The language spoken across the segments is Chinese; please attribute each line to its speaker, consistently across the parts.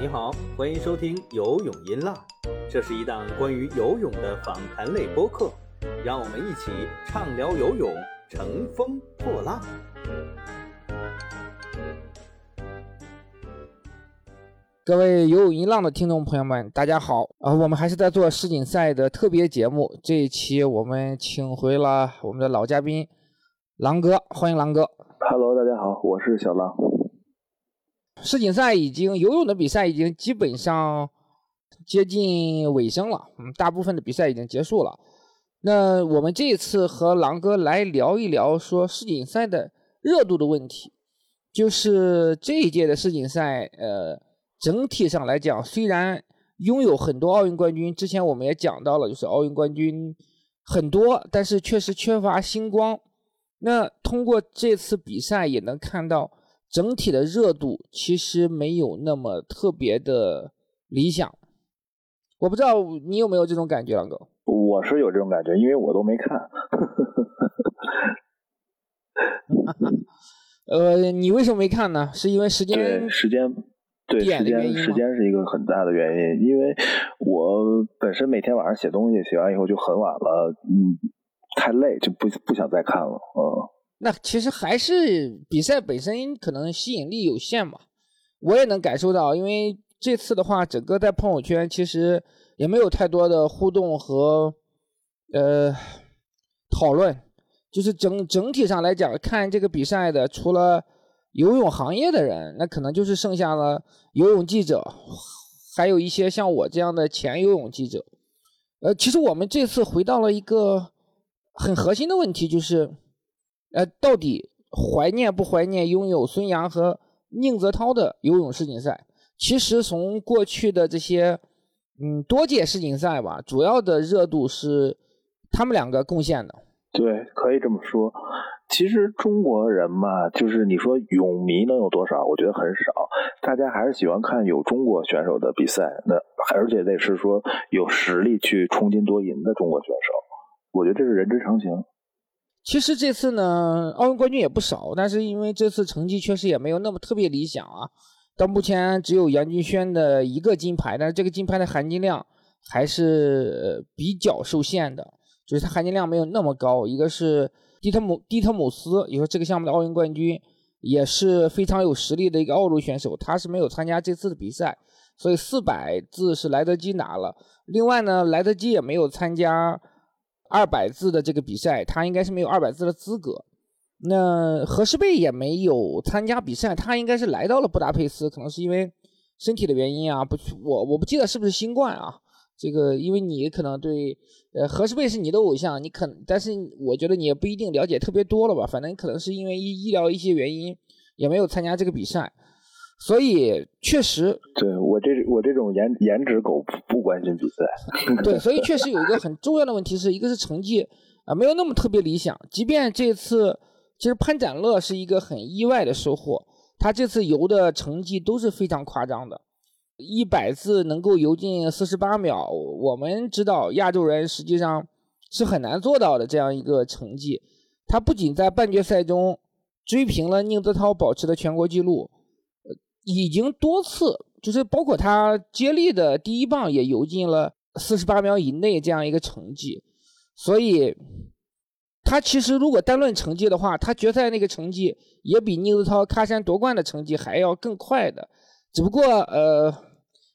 Speaker 1: 你好，欢迎收听游泳音浪，这是一档关于游泳的访谈类播客，让我们一起畅聊游泳，乘风破浪。
Speaker 2: 各位游泳音浪的听众朋友们，大家好啊！我们还是在做世锦赛的特别节目，这一期我们请回了我们的老嘉宾狼哥，欢迎狼哥。
Speaker 3: Hello，大家好，我是小狼。
Speaker 2: 世锦赛已经游泳的比赛已经基本上接近尾声了，嗯，大部分的比赛已经结束了。那我们这一次和狼哥来聊一聊说世锦赛的热度的问题，就是这一届的世锦赛，呃，整体上来讲，虽然拥有很多奥运冠军，之前我们也讲到了，就是奥运冠军很多，但是确实缺乏星光。那通过这次比赛也能看到。整体的热度其实没有那么特别的理想，我不知道你有没有这种感觉，狼哥？
Speaker 3: 我是有这种感觉，因为我都没看。
Speaker 2: 呃，你为什么没看呢？是因为时间？
Speaker 3: 时间对时间时间是一个很大的原因，因为我本身每天晚上写东西，写完以后就很晚了，嗯，太累就不不想再看了，嗯。
Speaker 2: 那其实还是比赛本身可能吸引力有限嘛，我也能感受到，因为这次的话，整个在朋友圈其实也没有太多的互动和呃讨论，就是整整体上来讲，看这个比赛的除了游泳行业的人，那可能就是剩下了游泳记者，还有一些像我这样的前游泳记者。呃，其实我们这次回到了一个很核心的问题，就是。呃，到底怀念不怀念拥有孙杨和宁泽涛的游泳世锦赛？其实从过去的这些，嗯，多届世锦赛吧，主要的热度是他们两个贡献的。
Speaker 3: 对，可以这么说。其实中国人嘛，就是你说泳迷能有多少？我觉得很少。大家还是喜欢看有中国选手的比赛，那而且得是说有实力去冲金夺银的中国选手。我觉得这是人之常情。
Speaker 2: 其实这次呢，奥运冠军也不少，但是因为这次成绩确实也没有那么特别理想啊。到目前只有杨俊轩的一个金牌，但是这个金牌的含金量还是比较受限的，就是它含金量没有那么高。一个是蒂特姆蒂特姆斯，也说这个项目的奥运冠军，也是非常有实力的一个澳洲选手，他是没有参加这次的比赛，所以四百字是莱德基拿了。另外呢，莱德基也没有参加。二百字的这个比赛，他应该是没有二百字的资格。那何诗蓓也没有参加比赛，他应该是来到了布达佩斯，可能是因为身体的原因啊。不去，我我不记得是不是新冠啊。这个，因为你可能对，呃，何诗蓓是你的偶像，你可，但是我觉得你也不一定了解特别多了吧。反正可能是因为医医疗一些原因，也没有参加这个比赛。所以确实，
Speaker 3: 对我这我这种颜颜值狗不关心比赛。
Speaker 2: 对，所以确实有一个很重要的问题是一个是成绩啊没有那么特别理想。即便这次其实潘展乐是一个很意外的收获，他这次游的成绩都是非常夸张的，一百字能够游进四十八秒，我们知道亚洲人实际上是很难做到的这样一个成绩。他不仅在半决赛中追平了宁泽涛保持的全国纪录。已经多次，就是包括他接力的第一棒也游进了四十八秒以内这样一个成绩，所以他其实如果单论成绩的话，他决赛那个成绩也比宁泽涛喀山夺冠的成绩还要更快的，只不过呃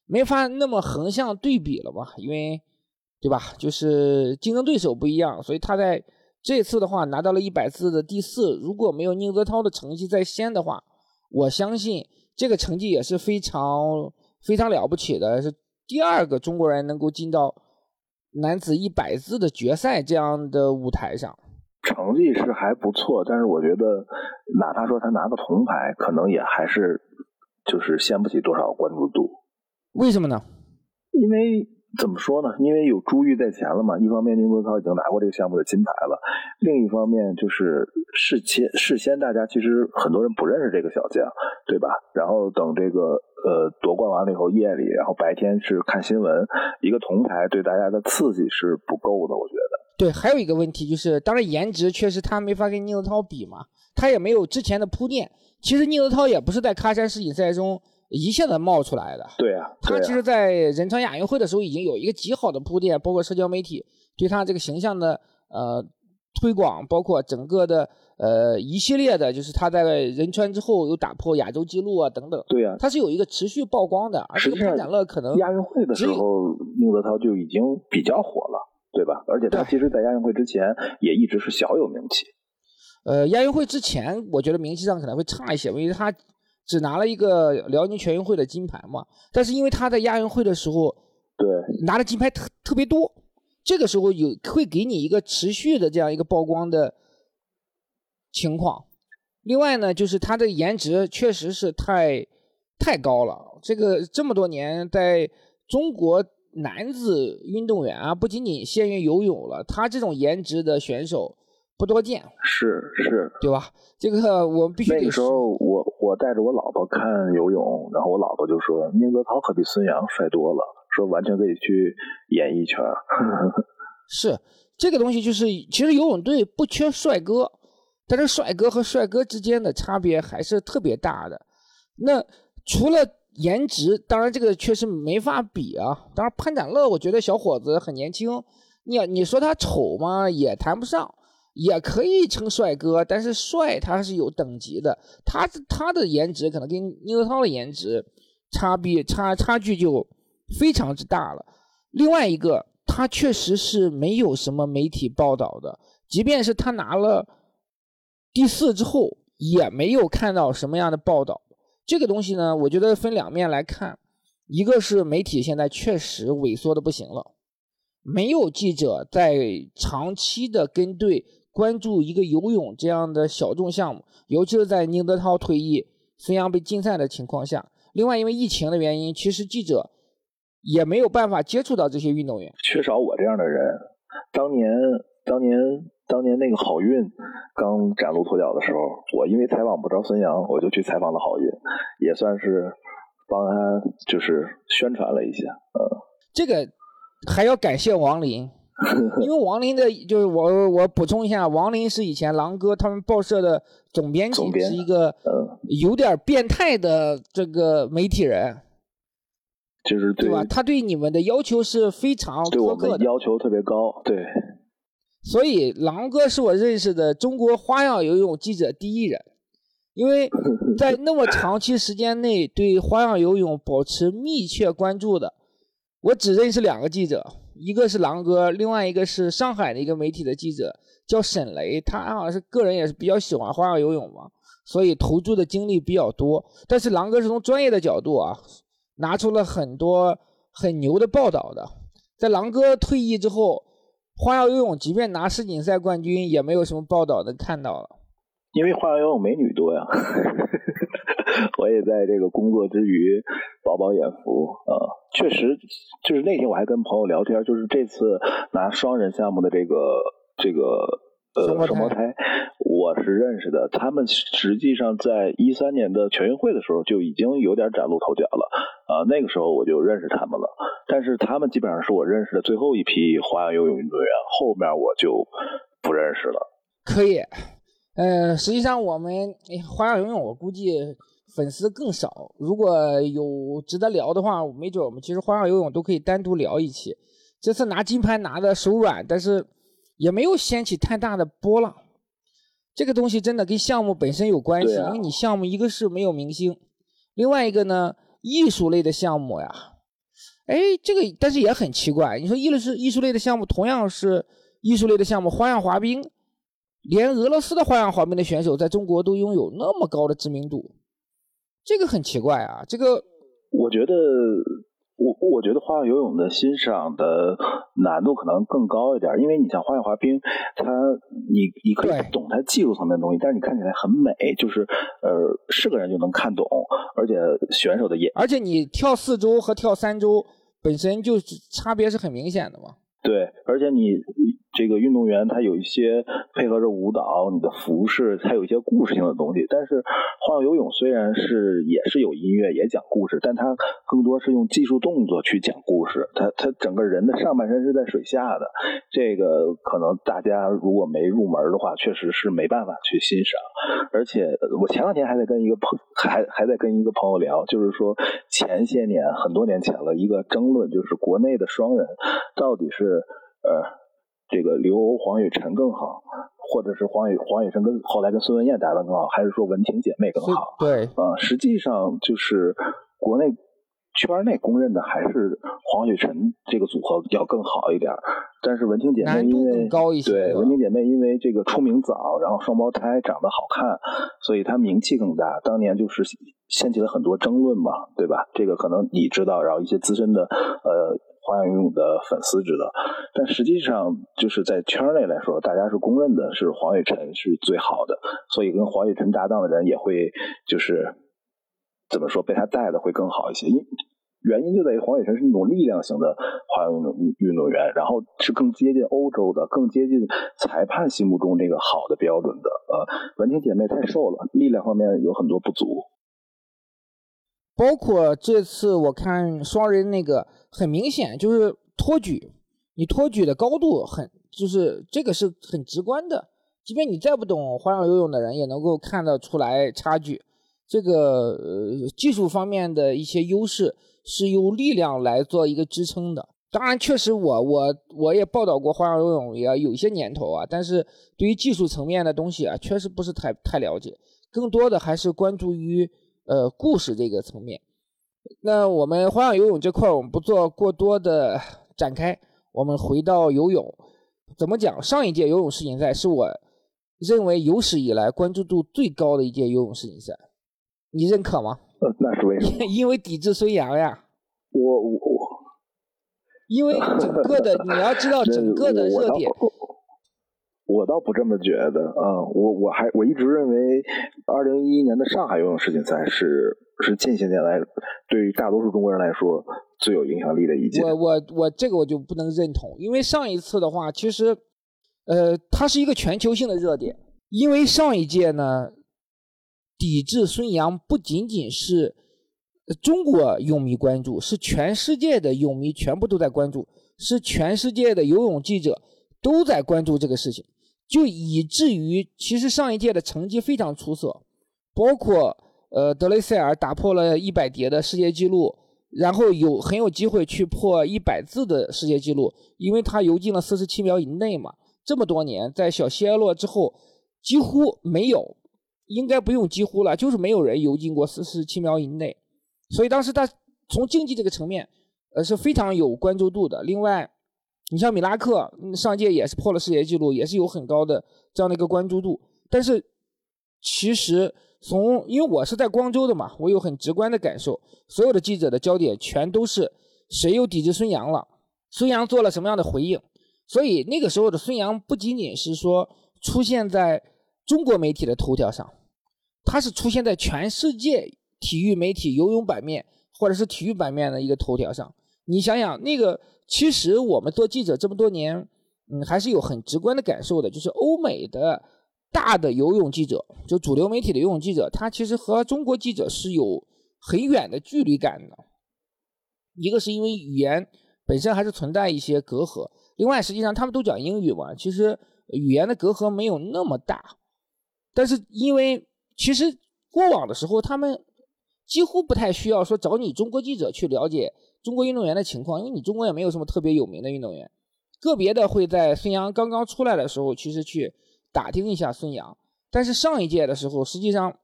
Speaker 2: 没法那么横向对比了嘛，因为对吧？就是竞争对手不一样，所以他在这次的话拿到了一百次的第四，如果没有宁泽涛的成绩在先的话，我相信。这个成绩也是非常非常了不起的，是第二个中国人能够进到男子一百字的决赛这样的舞台上。
Speaker 3: 成绩是还不错，但是我觉得，哪怕说他拿个铜牌，可能也还是就是掀不起多少关注度。
Speaker 2: 为什么呢？
Speaker 3: 因为。怎么说呢？因为有珠玉在前了嘛。一方面，宁泽涛已经拿过这个项目的金牌了；另一方面，就是事先事先大家其实很多人不认识这个小将，对吧？然后等这个呃夺冠完了以后，夜里，然后白天是看新闻，一个铜牌对大家的刺激是不够的，我觉得。
Speaker 2: 对，还有一个问题就是，当然颜值确实他没法跟宁泽涛比嘛，他也没有之前的铺垫。其实宁泽涛也不是在喀山世锦赛中一下子冒出来的。
Speaker 3: 对啊，
Speaker 2: 他其实，在仁川亚运会的时候已经有一个极好的铺垫，包括社交媒体对他这个形象的呃推广，包括整个的呃一系列的，就是他在仁川之后又打破亚洲纪录啊等等。
Speaker 3: 对啊，
Speaker 2: 他是有一个持续曝光的。而这个潘展乐可能
Speaker 3: 亚运会的时候，宁泽涛就已经比较火了，对吧？而且他其实，在亚运会之前也一直是小有名气。
Speaker 2: 呃，亚运会之前，我觉得名气上可能会差一些，因为他。只拿了一个辽宁全运会的金牌嘛，但是因为他在亚运会的时候，
Speaker 3: 对
Speaker 2: 拿的金牌特特别多，这个时候有会给你一个持续的这样一个曝光的情况。另外呢，就是他的颜值确实是太太高了，这个这么多年在中国男子运动员啊，不仅仅限于游泳了，他这种颜值的选手。不多见，
Speaker 3: 是是，
Speaker 2: 对吧？这个我必须。
Speaker 3: 那个时候，我我带着我老婆看游泳，然后我老婆就说：“宁泽涛可比孙杨帅多了，说完全可以去演艺圈。”
Speaker 2: 是这个东西，就是其实游泳队不缺帅哥，但是帅哥和帅哥之间的差别还是特别大的。那除了颜值，当然这个确实没法比啊。当然潘展乐，我觉得小伙子很年轻，你你说他丑吗？也谈不上。也可以称帅哥，但是帅他是有等级的，他他的颜值可能跟宁泽涛的颜值差别差差距就非常之大了。另外一个，他确实是没有什么媒体报道的，即便是他拿了第四之后，也没有看到什么样的报道。这个东西呢，我觉得分两面来看，一个是媒体现在确实萎缩的不行了，没有记者在长期的跟对。关注一个游泳这样的小众项目，尤其是在宁泽涛退役、孙杨被禁赛的情况下。另外，因为疫情的原因，其实记者也没有办法接触到这些运动员，
Speaker 3: 缺少我这样的人。当年，当年，当年那个郝运刚崭露头角的时候，我因为采访不着孙杨，我就去采访了郝运，也算是帮他就是宣传了一下。嗯，
Speaker 2: 这个还要感谢王林。因为王林的，就是我我补充一下，王林是以前狼哥他们报社的总编辑，是一个有点变态的这个媒体人，
Speaker 3: 就是
Speaker 2: 对吧？他对你们的要求是非常苛刻的，
Speaker 3: 要求特别高，对。
Speaker 2: 所以狼哥是我认识的中国花样游泳记者第一人，因为在 那么长期时间内对花样游泳保持密切关注的，我只认识两个记者。一个是狼哥，另外一个是上海的一个媒体的记者，叫沈雷，他好像是个人也是比较喜欢花样游泳嘛，所以投注的精力比较多。但是狼哥是从专业的角度啊，拿出了很多很牛的报道的。在狼哥退役之后，花样游泳即便拿世锦赛冠军，也没有什么报道能看到了。
Speaker 3: 因为花样游泳美女多呀。我也在这个工作之余饱饱眼福啊，确实，就是那天我还跟朋友聊天，就是这次拿双人项目的这个这个呃双胞胎，我是认识的，他们实际上在一三年的全运会的时候就已经有点崭露头角了啊，那个时候我就认识他们了，但是他们基本上是我认识的最后一批花样游泳运动员，后面我就不认识了。
Speaker 2: 可以，呃，实际上我们花样游泳，我估计。粉丝更少，如果有值得聊的话，没准我们其实花样游泳都可以单独聊一期。这次拿金牌拿的手软，但是也没有掀起太大的波浪。这个东西真的跟项目本身有关系，因为你项目一个是没有明星，另外一个呢，艺术类的项目呀，哎，这个但是也很奇怪，你说艺术艺术类的项目同样是艺术类的项目，花样滑冰，连俄罗斯的花样滑冰的选手在中国都拥有那么高的知名度。这个很奇怪啊！这个，
Speaker 3: 我觉得，我我觉得花样游泳的欣赏的难度可能更高一点，因为你像花样滑冰，它你你可以懂它技术层面的东西，但是你看起来很美，就是呃是个人就能看懂，而且选手的眼，
Speaker 2: 而且你跳四周和跳三周本身就差别是很明显的嘛。
Speaker 3: 对，而且你这个运动员他有一些配合着舞蹈，你的服饰，他有一些故事性的东西。但是花样游泳虽然是也是有音乐，也讲故事，但它更多是用技术动作去讲故事。他他整个人的上半身是在水下的，这个可能大家如果没入门的话，确实是没办法去欣赏。而且我前两天还在跟一个朋还还在跟一个朋友聊，就是说前些年很多年前了一个争论，就是国内的双人到底是。呃，这个刘欧、黄雨辰更好，或者是黄雨黄雨辰跟后来跟孙文艳搭档更好，还是说文婷姐妹更好？
Speaker 2: 对，
Speaker 3: 啊，实际上就是国内圈内公认的还是黄雨辰这个组合要更好一点，但是文婷姐妹因为对文婷姐妹因为这个出名早，然后双胞胎长得好看，所以她名气更大。当年就是掀起了很多争论嘛，对吧？这个可能你知道，然后一些资深的呃。花样游泳的粉丝知道，但实际上就是在圈内来说，大家是公认的是黄雨晨是最好的，所以跟黄雨晨搭档的人也会就是怎么说被他带的会更好一些。因原因就在于黄雨晨是那种力量型的花样运运动员，然后是更接近欧洲的，更接近裁判心目中那个好的标准的。呃，文婷姐妹太瘦了，力量方面有很多不足。
Speaker 2: 包括这次我看双人那个。很明显就是托举，你托举的高度很，就是这个是很直观的，即便你再不懂花样游泳的人也能够看得出来差距。这个呃技术方面的一些优势是由力量来做一个支撑的。当然，确实我我我也报道过花样游泳，也有些年头啊，但是对于技术层面的东西啊，确实不是太太了解，更多的还是关注于呃故事这个层面。那我们花样游泳这块，我们不做过多的展开。我们回到游泳，怎么讲？上一届游泳世锦赛是我认为有史以来关注度最高的一届游泳世锦赛，你认可吗？
Speaker 3: 呃，那是为什么？
Speaker 2: 因为抵制孙杨呀。
Speaker 3: 我我我，
Speaker 2: 因为整个的你要知道 整个的热点。
Speaker 3: 我倒不这么觉得啊，我我还我一直认为，二零一一年的上海游泳世锦赛是是近些年来对于大多数中国人来说最有影响力的一届。
Speaker 2: 我我我这个我就不能认同，因为上一次的话，其实呃它是一个全球性的热点，因为上一届呢，抵制孙杨不仅仅是中国泳迷关注，是全世界的泳迷全部都在关注，是全世界的游泳记者都在关注这个事情。就以至于，其实上一届的成绩非常出色，包括呃德雷塞尔打破了一百蝶的世界纪录，然后有很有机会去破一百字的世界纪录，因为他游进了四十七秒以内嘛。这么多年，在小希尔洛之后，几乎没有，应该不用几乎了，就是没有人游进过四十七秒以内。所以当时他从竞技这个层面，呃是非常有关注度的。另外。你像米拉克上届也是破了世界纪录，也是有很高的这样的一个关注度。但是其实从因为我是在光州的嘛，我有很直观的感受，所有的记者的焦点全都是谁又抵制孙杨了，孙杨做了什么样的回应。所以那个时候的孙杨不仅仅是说出现在中国媒体的头条上，他是出现在全世界体育媒体游泳版面或者是体育版面的一个头条上。你想想那个。其实我们做记者这么多年，嗯，还是有很直观的感受的，就是欧美的大的游泳记者，就主流媒体的游泳记者，他其实和中国记者是有很远的距离感的。一个是因为语言本身还是存在一些隔阂，另外实际上他们都讲英语嘛，其实语言的隔阂没有那么大。但是因为其实过往的时候，他们几乎不太需要说找你中国记者去了解。中国运动员的情况，因为你中国也没有什么特别有名的运动员，个别的会在孙杨刚刚出来的时候，其实去打听一下孙杨。但是上一届的时候，实际上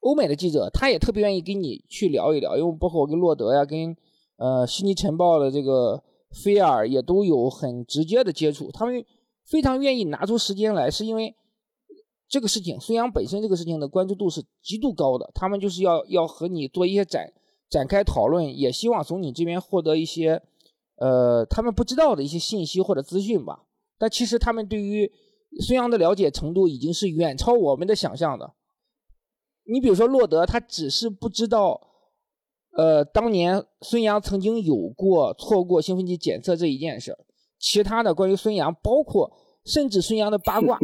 Speaker 2: 欧美的记者他也特别愿意跟你去聊一聊，因为包括我跟洛德呀，跟呃悉尼晨报的这个菲尔也都有很直接的接触，他们非常愿意拿出时间来，是因为这个事情孙杨本身这个事情的关注度是极度高的，他们就是要要和你做一些展。展开讨论，也希望从你这边获得一些，呃，他们不知道的一些信息或者资讯吧。但其实他们对于孙杨的了解程度已经是远超我们的想象的。你比如说洛德，他只是不知道，呃，当年孙杨曾经有过错过兴奋剂检测这一件事，其他的关于孙杨，包括甚至孙杨的八卦，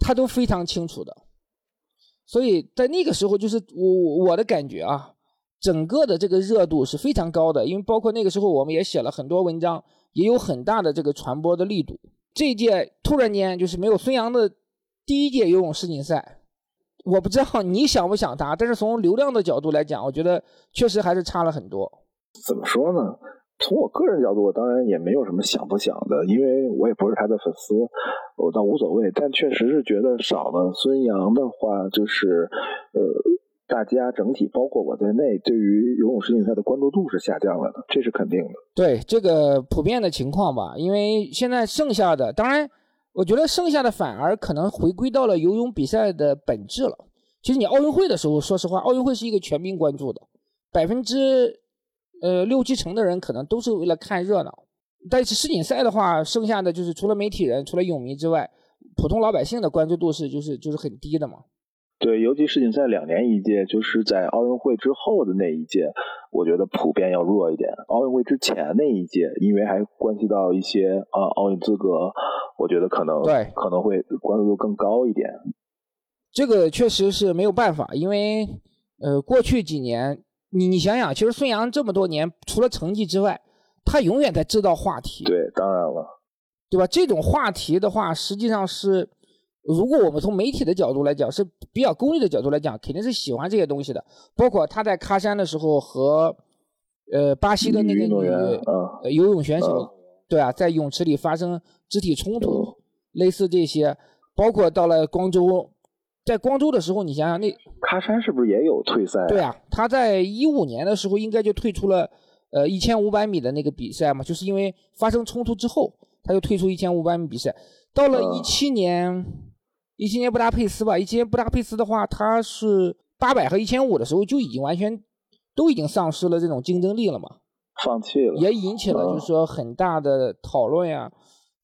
Speaker 2: 他都非常清楚的。所以在那个时候，就是我我的感觉啊，整个的这个热度是非常高的，因为包括那个时候我们也写了很多文章，也有很大的这个传播的力度。这一届突然间就是没有孙杨的第一届游泳世锦赛，我不知道你想不想他，但是从流量的角度来讲，我觉得确实还是差了很多。
Speaker 3: 怎么说呢？从我个人角度，我当然也没有什么想不想的，因为我也不是他的粉丝，我倒无所谓。但确实是觉得少了孙杨的话，就是呃，大家整体包括我在内，对于游泳世锦赛的关注度是下降了的，这是肯定的。
Speaker 2: 对这个普遍的情况吧，因为现在剩下的，当然，我觉得剩下的反而可能回归到了游泳比赛的本质了。其实你奥运会的时候，说实话，奥运会是一个全民关注的，百分之。呃，六七成的人可能都是为了看热闹，但是世锦赛的话，剩下的就是除了媒体人、除了泳迷之外，普通老百姓的关注度是就是就是很低的嘛。
Speaker 3: 对，尤其世锦赛两年一届，就是在奥运会之后的那一届，我觉得普遍要弱一点。奥运会之前那一届，因为还关系到一些啊奥运资格，我觉得可能
Speaker 2: 对
Speaker 3: 可能会关注度更高一点。
Speaker 2: 这个确实是没有办法，因为呃过去几年。你你想想，其实孙杨这么多年，除了成绩之外，他永远在制造话题。
Speaker 3: 对，当然了，
Speaker 2: 对吧？这种话题的话，实际上是，如果我们从媒体的角度来讲，是比较功利的角度来讲，肯定是喜欢这些东西的。包括他在喀山的时候和，呃，巴西的那个女游泳选手，对啊，在泳池里发生肢体冲突，类似这些，包括到了光州。在光州的时候，你想想那
Speaker 3: 喀山是不是也有退赛？
Speaker 2: 对啊，他在一五年的时候应该就退出了，呃，一千五百米的那个比赛嘛，就是因为发生冲突之后，他就退出一千五百米比赛。到了一七年，一七年布达佩斯吧，一七年布达佩斯的话，它是八百和一千五的时候就已经完全都已经丧失了这种竞争力了嘛，
Speaker 3: 放弃了，
Speaker 2: 也引起了就是说很大的讨论呀，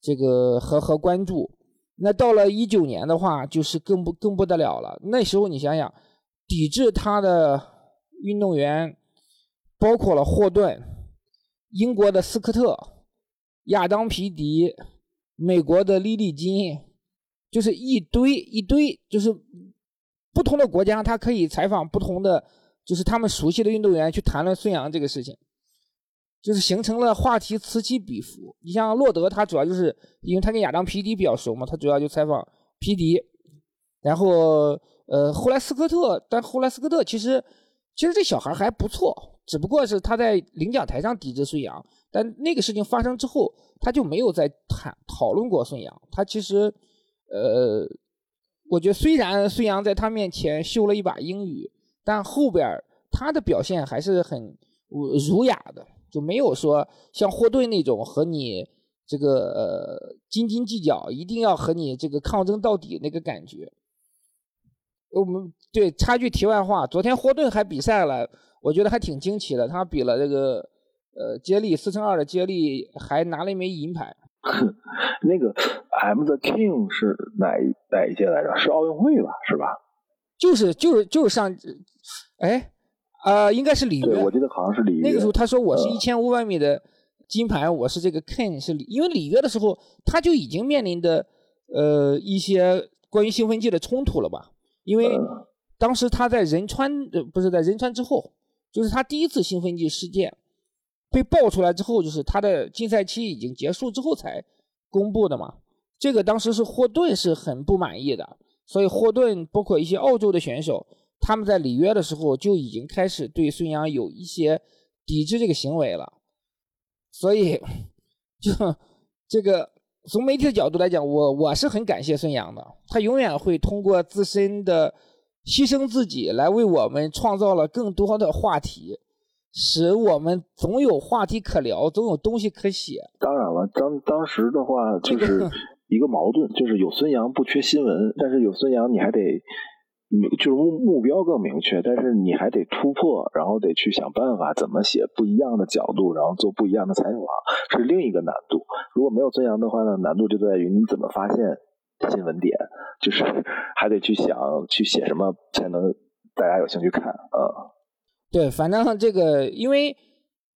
Speaker 2: 这个和和关注。那到了一九年的话，就是更不更不得了了。那时候你想想，抵制他的运动员包括了霍顿、英国的斯科特、亚当皮迪、美国的莉莉金，就是一堆一堆，就是不同的国家，他可以采访不同的，就是他们熟悉的运动员去谈论孙杨这个事情。就是形成了话题此起彼伏。你像洛德，他主要就是因为他跟亚当皮迪比较熟嘛，他主要就采访皮迪。然后，呃，后来斯科特，但后来斯科特其实其实这小孩还不错，只不过是他在领奖台上抵制孙杨。但那个事情发生之后，他就没有再谈讨论过孙杨。他其实，呃，我觉得虽然孙杨在他面前秀了一把英语，但后边他的表现还是很儒雅的。就没有说像霍顿那种和你这个呃斤斤计较，一定要和你这个抗争到底那个感觉。我们对插句题外话，昨天霍顿还比赛了，我觉得还挺惊奇的。他比了这个呃接力四乘二的接力，还拿了一枚银牌。
Speaker 3: 那个 M the King 是哪一哪一届来着？是奥运会吧？是吧？
Speaker 2: 就是就是就是上，哎。呃，应该是里约，
Speaker 3: 我记得好像是里约。
Speaker 2: 那个时候他说我是一千五百米的金牌，我是这个 King 是里，因为里约的时候他就已经面临的呃一些关于兴奋剂的冲突了吧？因为当时他在仁川呃不是在仁川之后，就是他第一次兴奋剂事件被爆出来之后，就是他的禁赛期已经结束之后才公布的嘛。这个当时是霍顿是很不满意的，所以霍顿包括一些澳洲的选手。他们在里约的时候就已经开始对孙杨有一些抵制这个行为了，所以就这个从媒体的角度来讲，我我是很感谢孙杨的，他永远会通过自身的牺牲自己来为我们创造了更多的话题，使我们总有话题可聊，总有东西可写。
Speaker 3: 当然了，当当时的话就 是一个矛盾，就是有孙杨不缺新闻，但是有孙杨你还得。就是目目标更明确，但是你还得突破，然后得去想办法怎么写不一样的角度，然后做不一样的采访，是另一个难度。如果没有孙杨的话呢，难度就在于你怎么发现新闻点，就是还得去想去写什么才能大家有兴趣看啊。
Speaker 2: 对，反正这个因为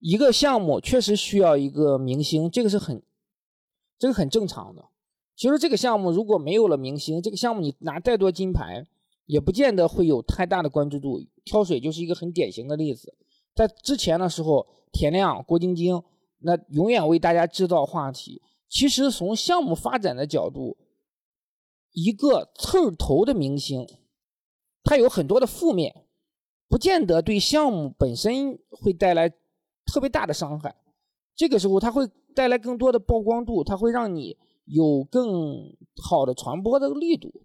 Speaker 2: 一个项目确实需要一个明星，这个是很这个很正常的。其实这个项目如果没有了明星，这个项目你拿再多金牌，也不见得会有太大的关注度。挑水就是一个很典型的例子。在之前的时候，田亮、郭晶晶，那永远为大家制造话题。其实从项目发展的角度，一个刺儿头的明星，他有很多的负面，不见得对项目本身会带来特别大的伤害。这个时候，它会带来更多的曝光度，它会让你有更好的传播的力度。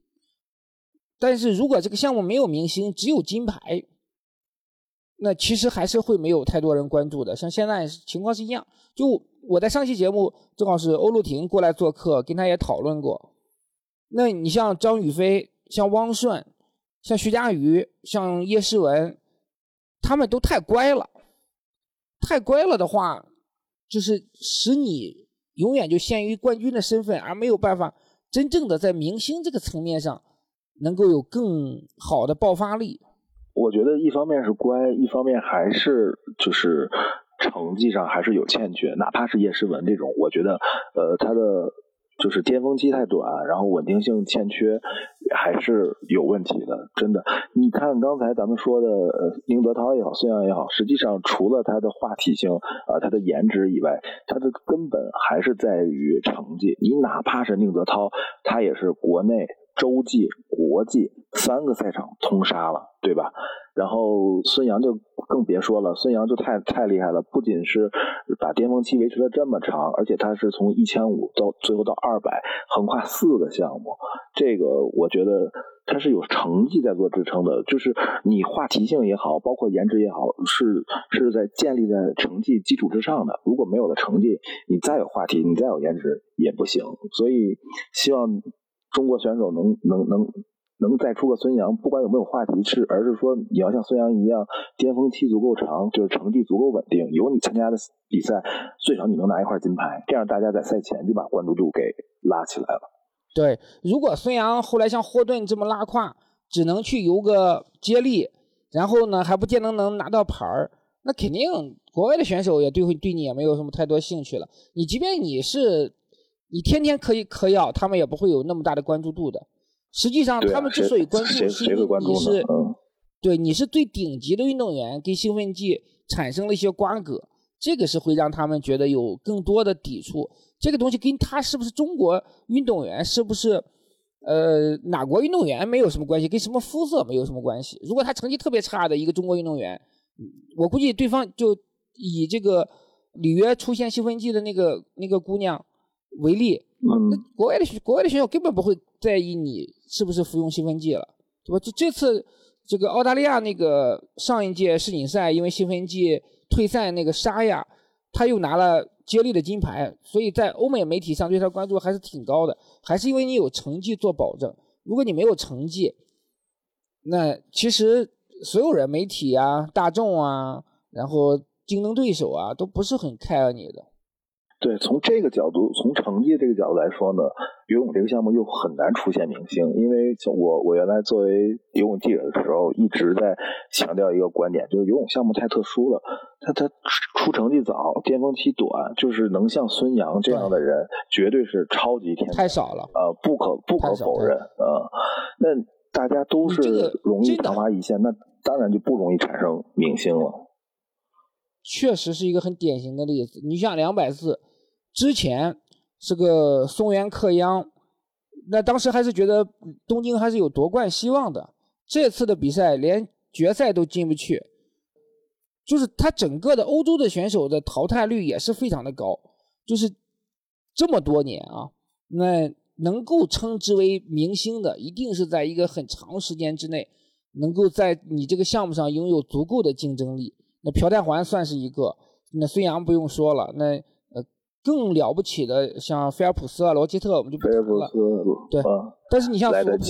Speaker 2: 但是如果这个项目没有明星，只有金牌，那其实还是会没有太多人关注的。像现在情况是一样。就我在上期节目正好是欧陆婷过来做客，跟他也讨论过。那你像张雨霏、像汪顺、像徐嘉余、像叶诗文，他们都太乖了。太乖了的话，就是使你永远就限于冠军的身份，而没有办法真正的在明星这个层面上能够有更好的爆发力。
Speaker 3: 我觉得一方面是乖，一方面还是就是成绩上还是有欠缺。哪怕是叶诗文这种，我觉得呃他的就是巅峰期太短，然后稳定性欠缺，还是有问题的。真的，你看刚才咱们说的宁泽涛也好，孙杨也好，实际上除了他的话题性啊，他的颜值以外，他的根本还是在于成绩。你哪怕是宁泽涛，他也是国内。洲际、国际三个赛场通杀了，对吧？然后孙杨就更别说了，孙杨就太太厉害了，不仅是把巅峰期维持了这么长，而且他是从一千五到最后到二百，横跨四个项目，这个我觉得他是有成绩在做支撑的。就是你话题性也好，包括颜值也好，是是在建立在成绩基础之上的。如果没有了成绩，你再有话题，你再有颜值也不行。所以希望。中国选手能能能能再出个孙杨，不管有没有话题，是而是说你要像孙杨一样，巅峰期足够长，就是成绩足够稳定，有你参加的比赛，最少你能拿一块金牌，这样大家在赛前就把关注度给拉起来了。
Speaker 2: 对，如果孙杨后来像霍顿这么拉胯，只能去游个接力，然后呢还不见得能拿到牌儿，那肯定国外的选手也对会对你也没有什么太多兴趣了。你即便你是。你天天可以嗑药，他们也不会有那么大的关注度的。实际上，他们之所以关注，是你是对你是最顶级的运动员，跟兴奋剂产生了一些瓜葛，这个是会让他们觉得有更多的抵触。这个东西跟他是不是中国运动员，是不是呃哪国运动员没有什么关系，跟什么肤色没有什么关系。如果他成绩特别差的一个中国运动员，我估计对方就以这个里约出现兴奋剂的那个那个姑娘。为例，那国外的国外的选手根本不会在意你是不是服用兴奋剂了，对吧？就这次这个澳大利亚那个上一届世锦赛，因为兴奋剂退赛那个沙亚，他又拿了接力的金牌，所以在欧美媒体上对他关注还是挺高的，还是因为你有成绩做保证。如果你没有成绩，那其实所有人、媒体啊、大众啊，然后竞争对手啊，都不是很 care 你的。
Speaker 3: 对，从这个角度，从成绩这个角度来说呢，游泳这个项目又很难出现明星，因为我我原来作为游泳记者的时候，一直在强调一个观点，就是游泳项目太特殊了，他他出成绩早，巅峰期短，就是能像孙杨这样的人，绝对是超级天才，
Speaker 2: 太少了，
Speaker 3: 呃，不可不可否认，呃，那大家都是容易昙花一现，那当然就不容易产生明星了。
Speaker 2: 确实是一个很典型的例子。你像两百字之前是个松原克央，那当时还是觉得东京还是有夺冠希望的。这次的比赛连决赛都进不去，就是他整个的欧洲的选手的淘汰率也是非常的高。就是这么多年啊，那能够称之为明星的，一定是在一个很长时间之内，能够在你这个项目上拥有足够的竞争力。那朴泰桓算是一个，那孙杨不用说了，那更了不起的像菲尔普斯啊、罗杰特，我们就不说了。对，但是你像索普，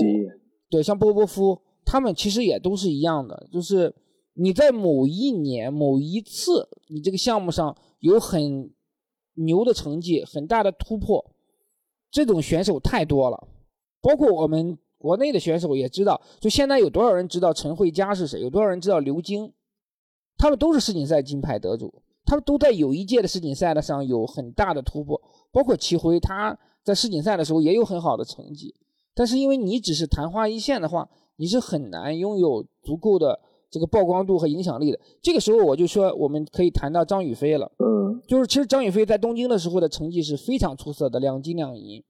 Speaker 2: 对，像波波夫，他们其实也都是一样的，就是你在某一年某一次，你这个项目上有很牛的成绩、很大的突破，这种选手太多了。包括我们国内的选手也知道，就现在有多少人知道陈慧佳是谁？有多少人知道刘晶？他们都是世锦赛金牌得主，他们都在有一届的世锦赛的上有很大的突破，包括齐辉，他在世锦赛的时候也有很好的成绩。但是因为你只是昙花一现的话，你是很难拥有足够的这个曝光度和影响力的。这个时候我就说，我们可以谈到张雨霏了。
Speaker 3: 嗯，
Speaker 2: 就是其实张雨霏在东京的时候的成绩是非常出色的，两金两银。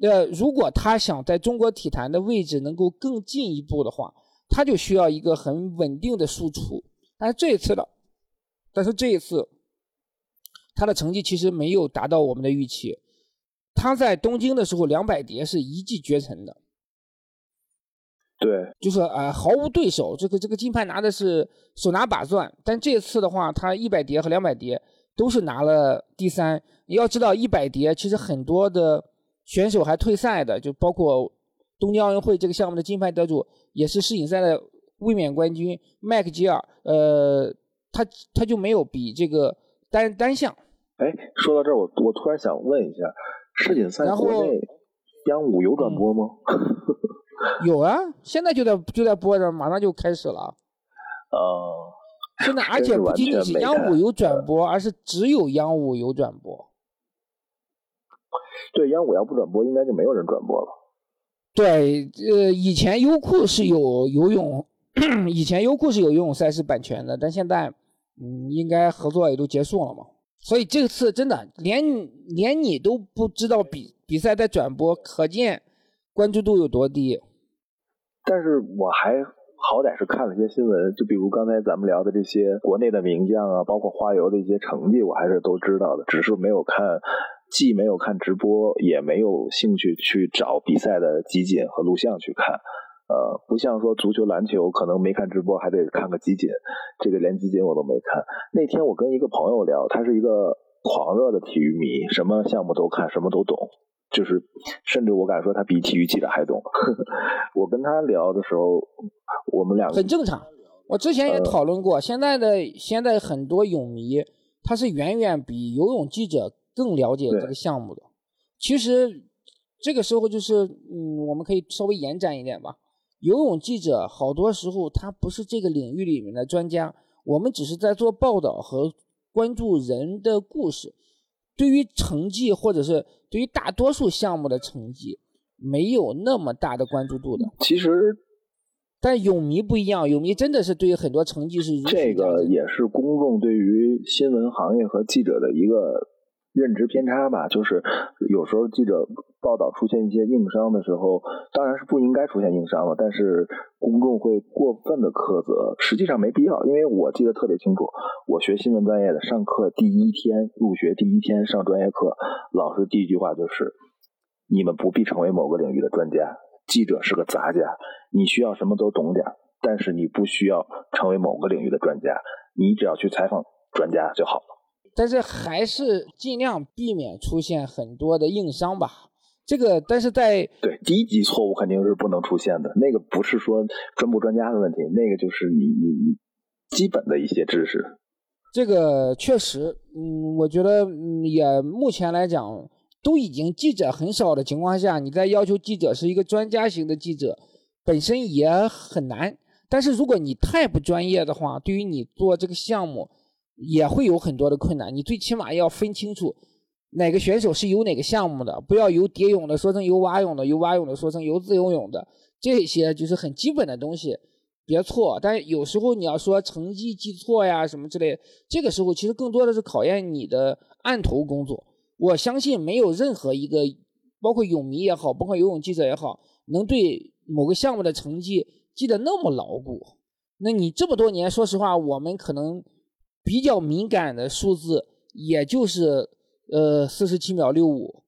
Speaker 2: 呃，如果他想在中国体坛的位置能够更进一步的话，他就需要一个很稳定的输出。但是这一次的，但是这一次他的成绩其实没有达到我们的预期。他在东京的时候，两百蝶是一骑绝尘的，
Speaker 3: 对，
Speaker 2: 就是啊，毫无对手。这个这个金牌拿的是手拿把攥，但这次的话，他一百蝶和两百蝶都是拿了第三。你要知道，一百蝶其实很多的选手还退赛的，就包括东京奥运会这个项目的金牌得主，也是世锦赛的卫冕冠军麦克吉尔，呃，他他就没有比这个单单项。
Speaker 3: 哎，说到这儿，我我突然想问一下，世锦赛国内央五有转播吗？
Speaker 2: 有啊，现在就在就在播着，马上就开始了。
Speaker 3: 哦，
Speaker 2: 现在 而且不仅仅是央五有 转播，而是只有央五有转播。
Speaker 3: 对，央五要不转播，应该就没有人转播了。
Speaker 2: 对，呃，以前优酷是有游泳，以前优酷是有游泳赛事版权的，但现在，嗯，应该合作也都结束了嘛。所以这次真的连连你都不知道比比赛在转播，可见关注度有多低。
Speaker 3: 但是我还好歹是看了些新闻，就比如刚才咱们聊的这些国内的名将啊，包括花游的一些成绩，我还是都知道的，只是没有看。既没有看直播，也没有兴趣去找比赛的集锦和录像去看，呃，不像说足球、篮球，可能没看直播还得看个集锦，这个连集锦我都没看。那天我跟一个朋友聊，他是一个狂热的体育迷，什么项目都看，什么都懂，就是甚至我敢说他比体育记者还懂。我跟他聊的时候，我们两个
Speaker 2: 很正常。我之前也讨论过，现在的现在很多泳迷，他是远远比游泳记者。更了解这个项目的，其实这个时候就是，嗯，我们可以稍微延展一点吧。游泳记者好多时候他不是这个领域里面的专家，我们只是在做报道和关注人的故事。对于成绩或者是对于大多数项目的成绩，没有那么大的关注度的。
Speaker 3: 其实，
Speaker 2: 但泳迷不一样，泳迷真的是对于很多成绩是
Speaker 3: 这个也是公众对于新闻行业和记者的一个。认知偏差吧，就是有时候记者报道出现一些硬伤的时候，当然是不应该出现硬伤了，但是公众会过分的苛责，实际上没必要。因为我记得特别清楚，我学新闻专业的，上课第一天入学第一天上专业课，老师第一句话就是：你们不必成为某个领域的专家，记者是个杂家，你需要什么都懂点，但是你不需要成为某个领域的专家，你只要去采访专家就好了。
Speaker 2: 但是还是尽量避免出现很多的硬伤吧。这个，但是在
Speaker 3: 对低级错误肯定是不能出现的。那个不是说专不专家的问题，那个就是你你你基本的一些知识。
Speaker 2: 这个确实，嗯，我觉得嗯也目前来讲都已经记者很少的情况下，你在要求记者是一个专家型的记者，本身也很难。但是如果你太不专业的话，对于你做这个项目。也会有很多的困难，你最起码要分清楚哪个选手是游哪个项目的，不要游蝶泳的说成游蛙泳的，游蛙泳的说成游自由泳的，这些就是很基本的东西，别错。但有时候你要说成绩记错呀什么之类，这个时候其实更多的是考验你的案头工作。我相信没有任何一个，包括泳迷也好，包括游泳记者也好，能对某个项目的成绩记得那么牢固。那你这么多年，说实话，我们可能。比较敏感的数字，也就是呃四十七秒六五，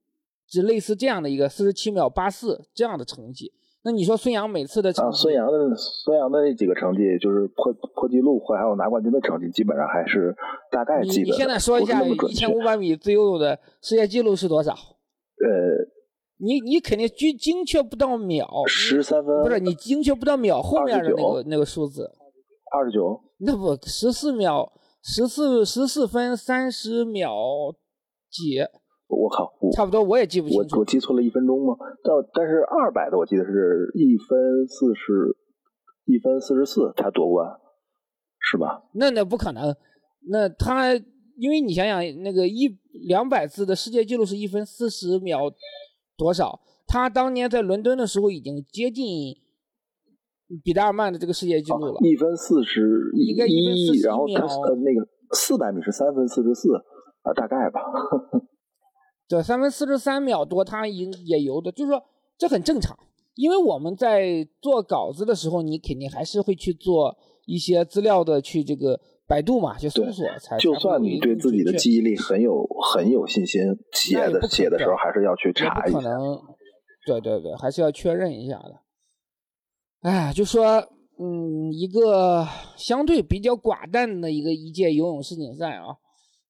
Speaker 2: 就类似这样的一个四十七秒八四这样的成绩。那你说孙杨每次的成
Speaker 3: 绩？孙杨的孙杨的那几个成绩，就是破破纪录或还有拿冠军的成绩，基本上还是大概记得。
Speaker 2: 你现在说一下一千五百米自由泳的世界纪录是多少？
Speaker 3: 呃，
Speaker 2: 你你肯定精精确不到秒，
Speaker 3: 十三分
Speaker 2: 不是你精确不到秒后面的那个那个数字，
Speaker 3: 二十九？
Speaker 2: 那不十四秒。十四十四分三十秒几？
Speaker 3: 我靠，
Speaker 2: 差不多我也记不清
Speaker 3: 楚。我我记错了一分钟吗？但但是二百的我记得是一分四十，一分四十四，他夺冠是吧？
Speaker 2: 那那不可能，那他因为你想想，那个一两百字的世界纪录是一分四十秒多少？他当年在伦敦的时候已经接近比达尔曼的这个世界纪录了，
Speaker 3: 一分四十
Speaker 2: 一个一分
Speaker 3: 然后
Speaker 2: 他
Speaker 3: 呃那个四百米是三分四十四啊，大概吧。
Speaker 2: 对，三分四十三秒多，他已经也游的，就是说这很正常。因为我们在做稿子的时候，你肯定还是会去做一些资料的，去这个百度嘛，去搜索才。
Speaker 3: 就算你对自己的记忆力很有很有信心，写的写的时候还是要去查一下。
Speaker 2: 可能，对对对，还是要确认一下的。哎，就说，嗯，一个相对比较寡淡的一个一届游泳世锦赛啊，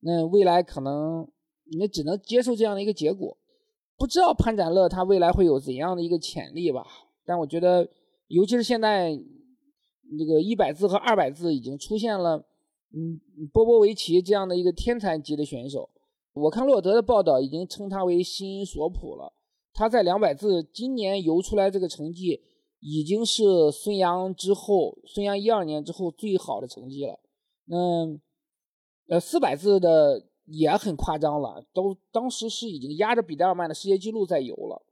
Speaker 2: 那未来可能你只能接受这样的一个结果。不知道潘展乐他未来会有怎样的一个潜力吧？但我觉得，尤其是现在这个一百字和二百字已经出现了，嗯，波波维奇这样的一个天才级的选手。我看洛德的报道已经称他为新索普了。他在两百字今年游出来这个成绩，已经是孙杨之后，孙杨一二年之后最好的成绩了。那呃，四百字的。也很夸张了，都当时是已经压着比达尔曼的世界纪录在游了，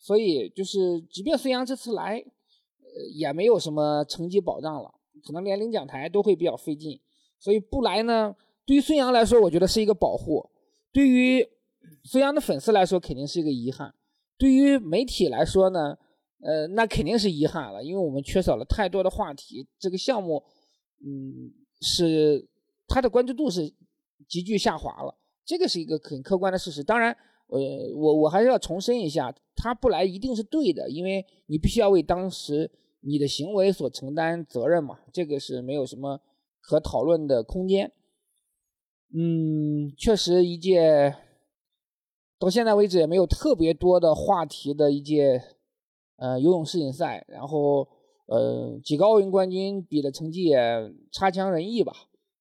Speaker 2: 所以就是即便孙杨这次来，呃，也没有什么成绩保障了，可能连领奖台都会比较费劲，所以不来呢，对于孙杨来说，我觉得是一个保护；对于孙杨的粉丝来说，肯定是一个遗憾；对于媒体来说呢，呃，那肯定是遗憾了，因为我们缺少了太多的话题，这个项目，嗯，是它的关注度是。急剧下滑了，这个是一个很客观的事实。当然，呃，我我还是要重申一下，他不来一定是对的，因为你必须要为当时你的行为所承担责任嘛，这个是没有什么可讨论的空间。嗯，确实一届到现在为止也没有特别多的话题的一届呃游泳世锦赛，然后呃几个奥运冠军比的成绩也差强人意吧。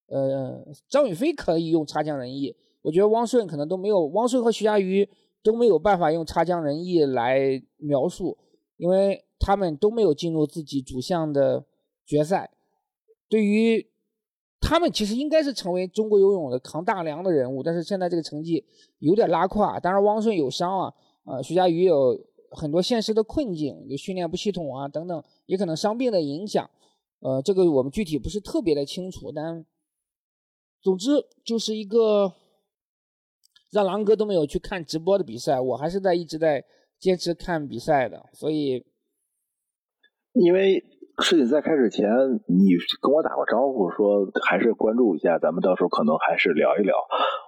Speaker 2: 呃，张雨霏可以用差强人意，我觉得汪顺可能都没有，汪顺和徐嘉余都没有办法用差强人意来描述，因为他们都没有进入自己主项的决赛。对于他们，其实应该是成为中国游泳的扛大梁的人物，但是现在这个成绩有点拉胯。当然，汪顺有伤啊，呃，徐嘉余有很多现实的困境，有训练不系统啊等等，也可能伤病的影响。呃，这个我们具体不是特别的清楚，但。总之就是一个让狼哥都没有去看直播的比赛，我还是在一直在坚持看比赛的。所以，
Speaker 3: 因为世锦赛开始前，你跟我打过招呼，说还是关注一下，咱们到时候可能还是聊一聊。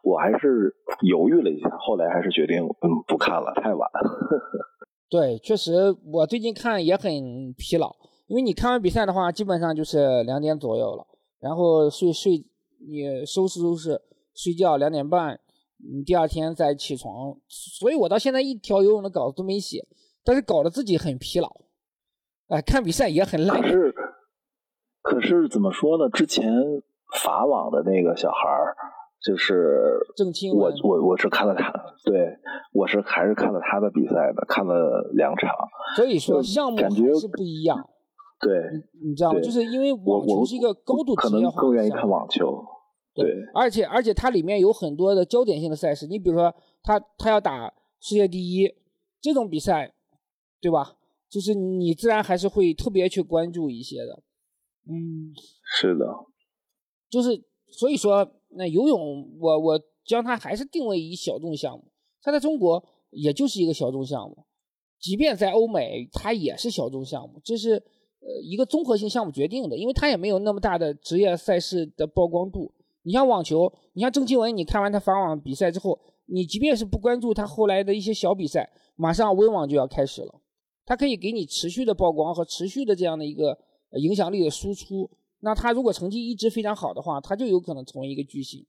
Speaker 3: 我还是犹豫了一下，后来还是决定嗯不看了，太晚。
Speaker 2: 对，确实我最近看也很疲劳，因为你看完比赛的话，基本上就是两点左右了，然后睡睡。你收拾收拾睡觉两点半，你第二天再起床，所以我到现在一条游泳的稿子都没写，但是搞得自己很疲劳，哎，看比赛也很累。
Speaker 3: 可是，可是怎么说呢？之前法网的那个小孩儿，就是
Speaker 2: 郑钦
Speaker 3: 我我我是看了他，对，我是还是看了他的比赛的，看了两场。
Speaker 2: 所以说项目还是不一样。
Speaker 3: 对，
Speaker 2: 你知道吗？就是因为网球是一个高度职业化
Speaker 3: 更愿意看网球。对，
Speaker 2: 而且而且它里面有很多的焦点性的赛事，你比如说他他要打世界第一这种比赛，对吧？就是你自然还是会特别去关注一些的。嗯，
Speaker 3: 是的，
Speaker 2: 就是所以说，那游泳我我将它还是定位于小众项目，它在中国也就是一个小众项目，即便在欧美它也是小众项目，这是呃一个综合性项目决定的，因为它也没有那么大的职业赛事的曝光度。你像网球，你像郑钦文，你看完他法网比赛之后，你即便是不关注他后来的一些小比赛，马上温网就要开始了，他可以给你持续的曝光和持续的这样的一个影响力的输出。那他如果成绩一直非常好的话，他就有可能成为一个巨星。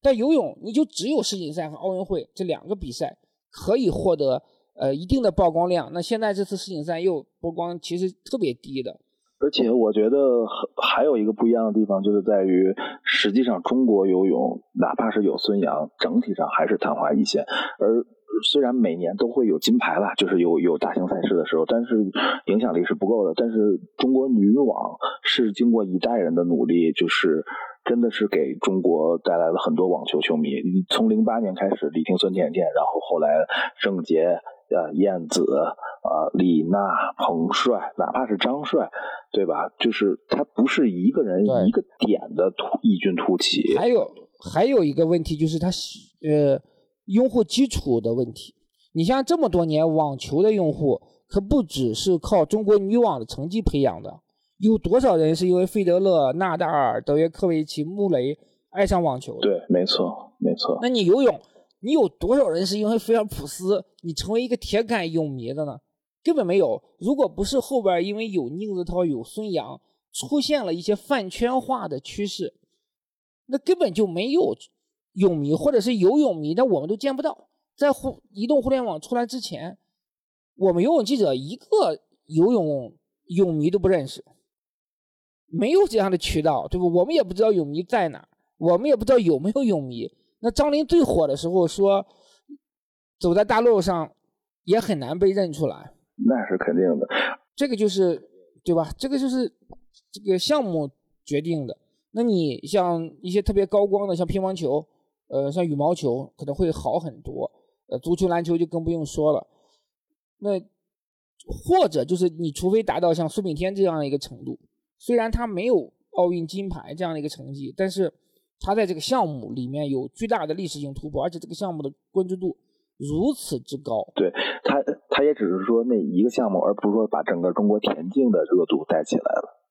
Speaker 2: 但游泳，你就只有世锦赛和奥运会这两个比赛可以获得呃一定的曝光量。那现在这次世锦赛又曝光其实特别低的。
Speaker 3: 而且我觉得还有一个不一样的地方，就是在于，实际上中国游泳哪怕是有孙杨，整体上还是昙花一现。而虽然每年都会有金牌吧，就是有有大型赛事的时候，但是影响力是不够的。但是中国女网是经过一代人的努力，就是真的是给中国带来了很多网球球迷。从零八年开始，李婷、孙甜甜，然后后来郑洁、呃燕子、呃李娜、彭帅，哪怕是张帅，对吧？就是他不是一个人一个点的突异军突起。
Speaker 2: 还有还有一个问题就是他呃用户基础的问题。你像这么多年网球的用户，可不只是靠中国女网的成绩培养的。有多少人是因为费德勒、纳达尔、德约科维奇、穆雷爱上网球的？
Speaker 3: 对，没错，没错。
Speaker 2: 那你游泳，你有多少人是因为菲尔普斯，你成为一个铁杆泳迷的呢？根本没有。如果不是后边因为有宁泽涛、有孙杨，出现了一些饭圈化的趋势，那根本就没有泳迷，或者是游泳迷，但我们都见不到。在互移动互联网出来之前，我们游泳记者一个游泳泳迷都不认识。没有这样的渠道，对不？我们也不知道泳迷在哪，我们也不知道有没有泳迷。那张琳最火的时候说，走在大路上也很难被认出来。
Speaker 3: 那是肯定的，
Speaker 2: 这个就是对吧？这个就是这个项目决定的。那你像一些特别高光的，像乒乓球，呃，像羽毛球，可能会好很多。呃，足球、篮球就更不用说了。那或者就是你除非达到像苏炳添这样的一个程度。虽然他没有奥运金牌这样的一个成绩，但是他在这个项目里面有巨大的历史性突破，而且这个项目的关注度如此之高。
Speaker 3: 对他，他也只是说那一个项目，而不是说把整个中国田径的热度带起来了。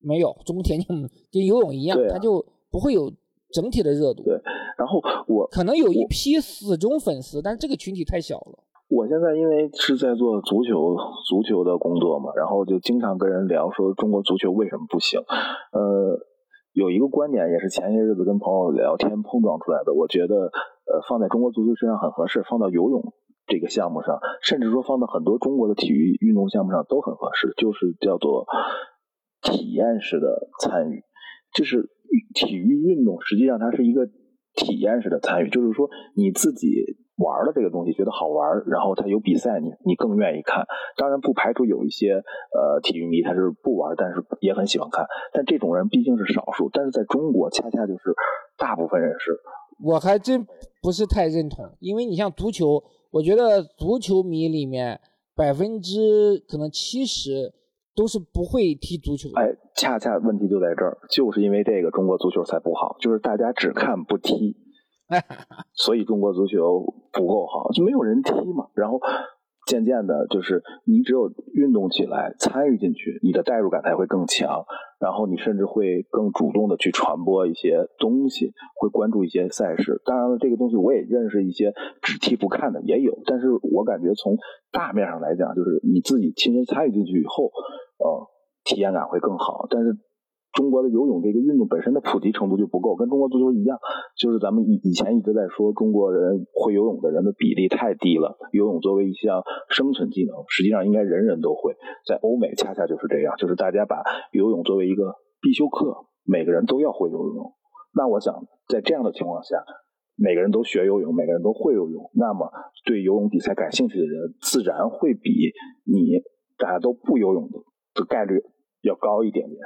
Speaker 2: 没有，中国田径跟游泳一样，他就不会有整体的热度。
Speaker 3: 对，然后我
Speaker 2: 可能有一批死忠粉丝，但是这个群体太小了。
Speaker 3: 我现在因为是在做足球足球的工作嘛，然后就经常跟人聊说中国足球为什么不行。呃，有一个观点也是前些日子跟朋友聊天碰撞出来的，我觉得呃放在中国足球身上很合适，放到游泳这个项目上，甚至说放到很多中国的体育运动项目上都很合适，就是叫做体验式的参与，就是体育运动实际上它是一个体验式的参与，就是说你自己。玩了这个东西觉得好玩，然后他有比赛，你你更愿意看。当然不排除有一些呃体育迷他是不玩，但是也很喜欢看。但这种人毕竟是少数，但是在中国恰恰就是大部分人是。
Speaker 2: 我还真不是太认同，因为你像足球，我觉得足球迷里面百分之可能七十都是不会踢足球。
Speaker 3: 哎，恰恰问题就在这儿，就是因为这个中国足球才不好，就是大家只看不踢。所以中国足球不够好，就没有人踢嘛。然后渐渐的，就是你只有运动起来，参与进去，你的代入感才会更强。然后你甚至会更主动的去传播一些东西，会关注一些赛事。当然了，这个东西我也认识一些只踢不看的也有。但是我感觉从大面上来讲，就是你自己亲身参与进去以后，呃，体验感会更好。但是。中国的游泳这个运动本身的普及程度就不够，跟中国足球一样，就是咱们以以前一直在说中国人会游泳的人的比例太低了。游泳作为一项生存技能，实际上应该人人都会。在欧美恰恰就是这样，就是大家把游泳作为一个必修课，每个人都要会游泳。那我想在这样的情况下，每个人都学游泳，每个人都会游泳，那么对游泳比赛感兴趣的人，自然会比你大家都不游泳的的概率要高一点点。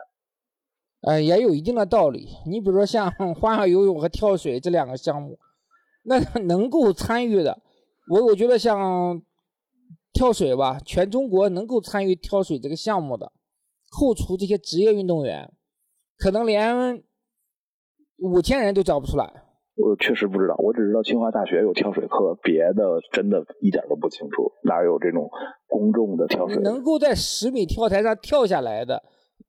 Speaker 2: 呃，也有一定的道理。你比如说像 花样游泳和跳水这两个项目，那能够参与的，我我觉得像跳水吧，全中国能够参与跳水这个项目的，扣除这些职业运动员，可能连五千人都找不出来。
Speaker 3: 我确实不知道，我只知道清华大学有跳水课，别的真的一点都不清楚。哪有这种公众的跳水？
Speaker 2: 能够在十米跳台上跳下来的？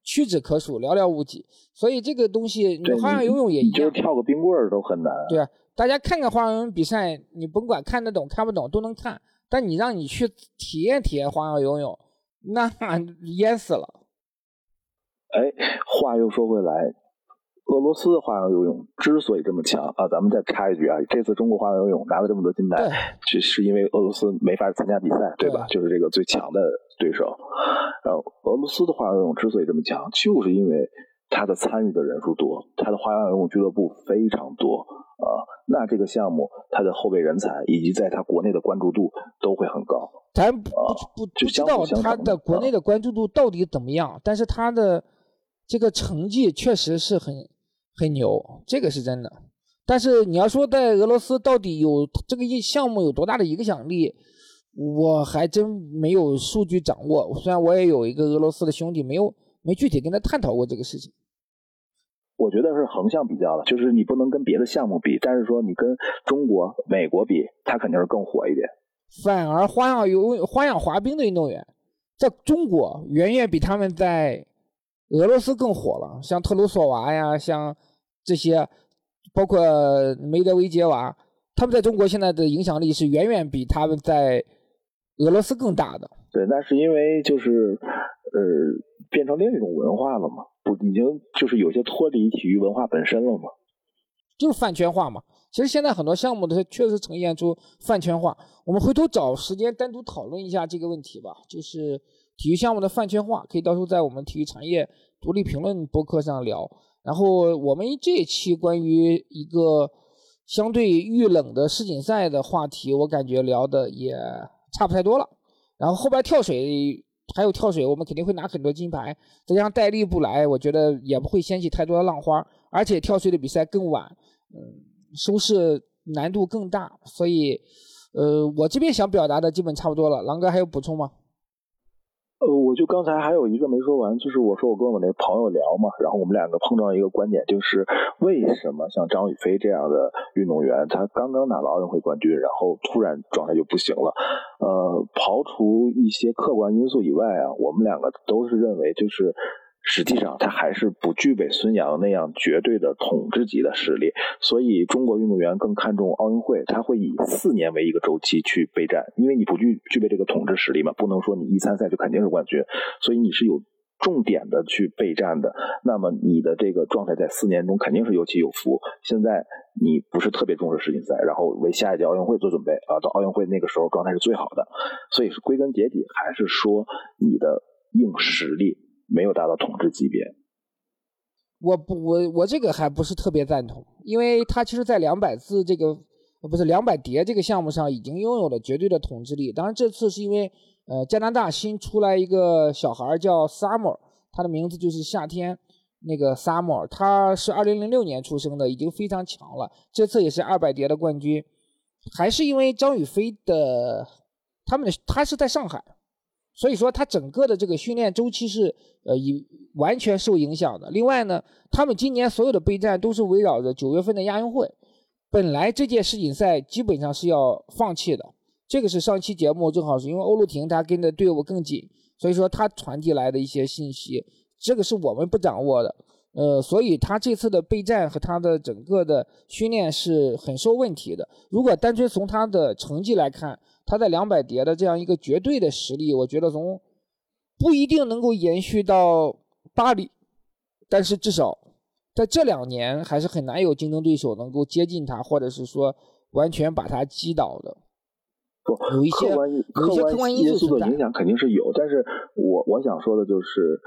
Speaker 2: 屈指可数，寥寥无几。所以这个东西，你花样游泳也一样，就
Speaker 3: 跳个冰棍儿都很难。
Speaker 2: 对啊，大家看看花样游泳比赛，你甭管看得懂看不懂都能看。但你让你去体验体验花样游泳，那 淹死了。
Speaker 3: 哎，话又说回来。俄罗斯的花样游泳之所以这么强啊，咱们再插一句啊，这次中国花样游泳拿了这么多金牌，是是因为俄罗斯没法参加比赛，对吧？就是这个最强的对手。然后俄罗斯的花样游泳之所以这么强，就是因为它的参与的人数多，它的花样游泳俱乐部非常多啊。那这个项目它的后备人才以及在它国内的关注度都会很高。
Speaker 2: 咱不不不知道它的国内的关注度到底怎么样，但是它的。这个成绩确实是很很牛，这个是真的。但是你要说在俄罗斯到底有这个一项目有多大的影响力，我还真没有数据掌握。虽然我也有一个俄罗斯的兄弟，没有没具体跟他探讨过这个事情。
Speaker 3: 我觉得是横向比较的，就是你不能跟别的项目比，但是说你跟中国、美国比，它肯定是更火一点。
Speaker 2: 反而花样游、花样滑冰的运动员，在中国远远比他们在俄罗斯更火了。像特鲁索娃呀，像这些。包括梅德韦杰娃，他们在中国现在的影响力是远远比他们在俄罗斯更大的。
Speaker 3: 对，那是因为就是呃，变成另一种文化了嘛，不，已经就是有些脱离体育文化本身了嘛，
Speaker 2: 就是饭圈化嘛。其实现在很多项目它确实呈现出饭圈化。我们回头找时间单独讨论一下这个问题吧，就是体育项目的饭圈化，可以到时候在我们体育产业独立评论博客上聊。然后我们这一期关于一个相对遇冷的世锦赛的话题，我感觉聊的也差不太多了。然后后边跳水还有跳水，我们肯定会拿很多金牌。再加上戴笠不来，我觉得也不会掀起太多的浪花。而且跳水的比赛更晚，嗯，收视难度更大。所以，呃，我这边想表达的基本差不多了。狼哥还有补充吗？
Speaker 3: 呃，我就刚才还有一个没说完，就是我说我跟我那朋友聊嘛，然后我们两个碰到一个观点，就是为什么像张雨霏这样的运动员，她刚刚拿到奥运会冠军，然后突然状态就不行了？呃，刨除一些客观因素以外啊，我们两个都是认为就是。实际上，他还是不具备孙杨那样绝对的统治级的实力，所以中国运动员更看重奥运会，他会以四年为一个周期去备战，因为你不具具备这个统治实力嘛，不能说你一参赛就肯定是冠军，所以你是有重点的去备战的，那么你的这个状态在四年中肯定是有起有伏。现在你不是特别重视世锦赛，然后为下一届奥运会做准备啊，到奥运会那个时候状态是最好的，所以归根结底还是说你的硬实力。没有达到统治级别，
Speaker 2: 我不，我我这个还不是特别赞同，因为他其实，在两百字这个，不是两百蝶这个项目上，已经拥有了绝对的统治力。当然，这次是因为，呃，加拿大新出来一个小孩叫 Summer，他的名字就是夏天，那个 Summer，他是二零零六年出生的，已经非常强了。这次也是二百蝶的冠军，还是因为张雨霏的，他们的他是在上海。所以说，他整个的这个训练周期是呃，以完全受影响的。另外呢，他们今年所有的备战都是围绕着九月份的亚运会。本来这届世锦赛基本上是要放弃的。这个是上期节目正好是因为欧陆婷她跟的队伍更紧，所以说他传递来的一些信息，这个是我们不掌握的。呃，所以他这次的备战和他的整个的训练是很受问题的。如果单纯从他的成绩来看，他在两百蝶的这样一个绝对的实力，我觉得从不一定能够延续到巴黎，但是至少在这两年还是很难有竞争对手能够接近他，或者是说完全把他击倒的。有一些有一些客观
Speaker 3: 因
Speaker 2: 素
Speaker 3: 的影响肯定是有，但是我我想说的就是。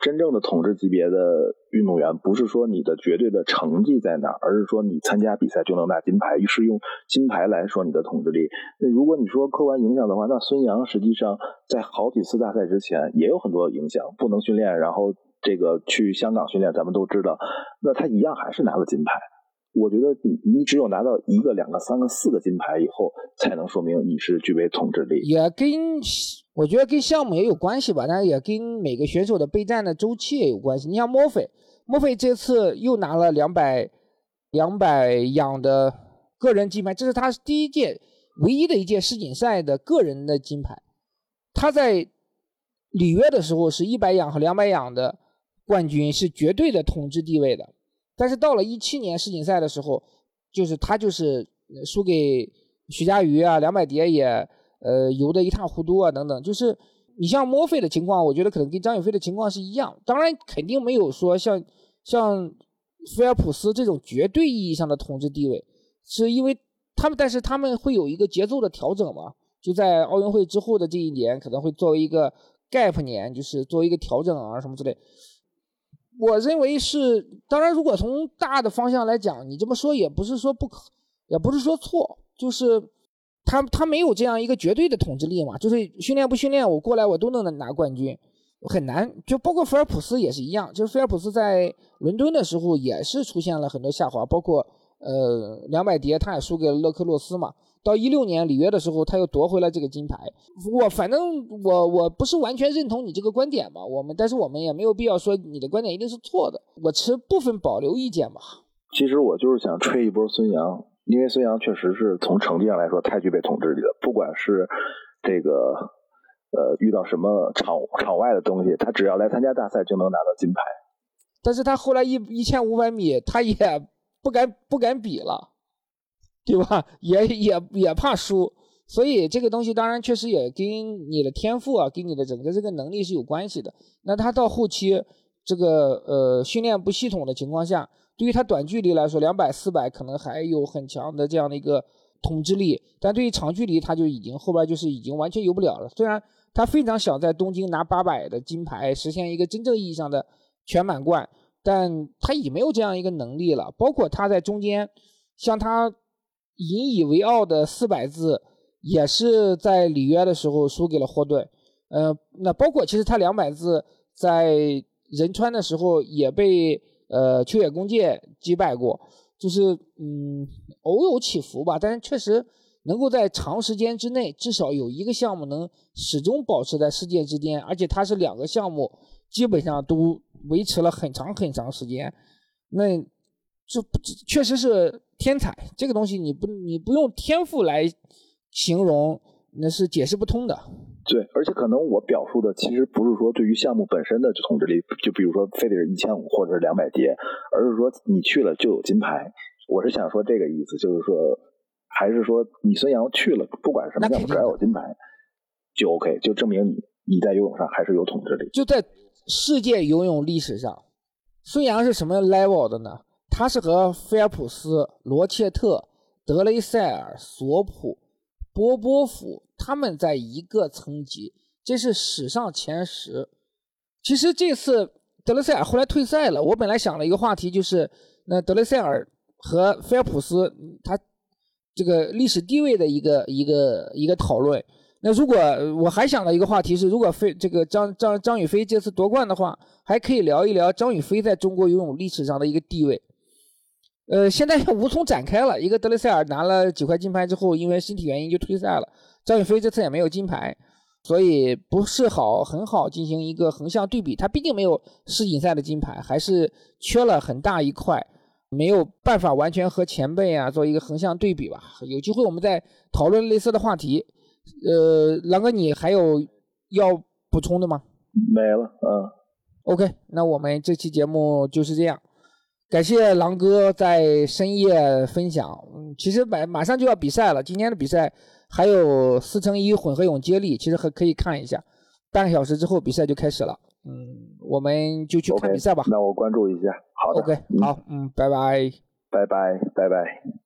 Speaker 3: 真正的统治级别的运动员，不是说你的绝对的成绩在哪，而是说你参加比赛就能拿金牌，是用金牌来说你的统治力。那如果你说客观影响的话，那孙杨实际上在好几次大赛之前也有很多影响，不能训练，然后这个去香港训练，咱们都知道，那他一样还是拿了金牌。我觉得你你只有拿到一个、两个、三个、四个金牌以后，才能说明你是具备统治力。
Speaker 2: 也跟我觉得跟项目也有关系吧，但是也跟每个选手的备战的周期也有关系。你像墨菲，墨菲这次又拿了两百两百仰的个人金牌，这是他第一届唯一的一届世锦赛的个人的金牌。他在里约的时候是一百仰和两百仰的冠军，是绝对的统治地位的。但是到了一七年世锦赛的时候，就是他就是输给徐嘉余啊，两百蝶也。呃，游得一塌糊涂啊，等等，就是你像墨菲的情况，我觉得可能跟张雨霏的情况是一样。当然，肯定没有说像像菲尔普斯这种绝对意义上的统治地位，是因为他们，但是他们会有一个节奏的调整嘛？就在奥运会之后的这一年，可能会作为一个 gap 年，就是作为一个调整啊什么之类。我认为是，当然，如果从大的方向来讲，你这么说也不是说不可，也不是说错，就是。他他没有这样一个绝对的统治力嘛，就是训练不训练，我过来我都能拿冠军。很难，就包括菲尔普斯也是一样，就是菲尔普斯在伦敦的时候也是出现了很多下滑，包括呃两百蝶他也输给了勒克洛斯嘛。到一六年里约的时候，他又夺回了这个金牌。我反正我我不是完全认同你这个观点嘛，我们但是我们也没有必要说你的观点一定是错的，我持部分保留意见吧。
Speaker 3: 其实我就是想吹一波孙杨，因为孙杨确实是从成绩上来说太具备统治力了，不管是这个呃遇到什么场场外的东西，他只要来参加大赛就能拿到金牌。
Speaker 2: 但是他后来一一千五百米他也不敢不敢比了。对吧？也也也怕输，所以这个东西当然确实也跟你的天赋啊，跟你的整个这个能力是有关系的。那他到后期这个呃训练不系统的情况下，对于他短距离来说，两百、四百可能还有很强的这样的一个统治力，但对于长距离他就已经后边就是已经完全游不了了。虽然他非常想在东京拿八百的金牌，实现一个真正意义上的全满贯，但他已没有这样一个能力了。包括他在中间，像他。引以为傲的四百字，也是在里约的时候输给了霍顿。呃，那包括其实他两百字在仁川的时候也被呃秋野公介击败过，就是嗯偶有起伏吧。但是确实能够在长时间之内，至少有一个项目能始终保持在世界之巅，而且他是两个项目基本上都维持了很长很长时间，那这确实是。天才这个东西，你不你不用天赋来形容，那是解释不通的。
Speaker 3: 对，而且可能我表述的其实不是说对于项目本身的统治力，就比如说非得是一千五或者是两百蝶，而是说你去了就有金牌。我是想说这个意思，就是说，还是说你孙杨去了，不管什么项目只要有金牌就 OK，就证明你你在游泳上还是有统治力。
Speaker 2: 就在世界游泳历史上，孙杨是什么 level 的呢？他是和菲尔普斯、罗切特、德雷塞尔、索普、波波夫他们在一个层级，这是史上前十。其实这次德雷塞尔后来退赛了，我本来想了一个话题，就是那德雷塞尔和菲尔普斯他这个历史地位的一个一个一个讨论。那如果我还想到一个话题是，如果飞这个张张张雨霏这次夺冠的话，还可以聊一聊张雨霏在中国游泳历史上的一个地位。呃，现在无从展开了。一个德雷塞尔拿了几块金牌之后，因为身体原因就退赛了。张雨霏这次也没有金牌，所以不是好很好进行一个横向对比。他毕竟没有世锦赛的金牌，还是缺了很大一块，没有办法完全和前辈啊做一个横向对比吧。有机会我们再讨论类似的话题。呃，狼哥，你还有要补充的吗？
Speaker 3: 没了，嗯。
Speaker 2: OK，那我们这期节目就是这样。感谢狼哥在深夜分享。嗯，其实马马上就要比赛了，今天的比赛还有四乘一混合泳接力，其实还可以看一下。半个小时之后比赛就开始了。嗯，我们就去看比赛吧。
Speaker 3: 那我关注一下。好的。
Speaker 2: OK，好，嗯，拜拜。
Speaker 3: 拜拜，拜拜。